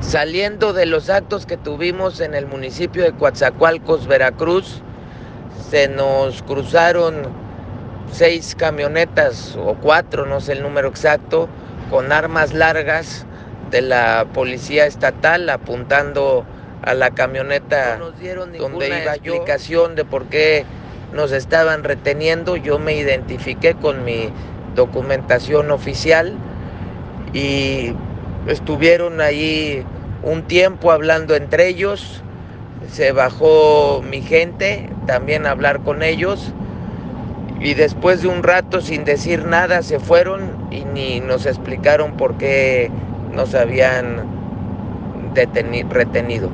Saliendo de los actos que tuvimos en el municipio de Coatzacoalcos, Veracruz, se nos cruzaron seis camionetas o cuatro, no sé el número exacto, con armas largas de la policía estatal apuntando a la camioneta donde iba explicación de por qué nos estaban reteniendo. Yo me identifiqué con mi documentación oficial y estuvieron ahí un tiempo hablando entre ellos. Se bajó mi gente también a hablar con ellos y después de un rato sin decir nada se fueron y ni nos explicaron por qué nos habían retenido.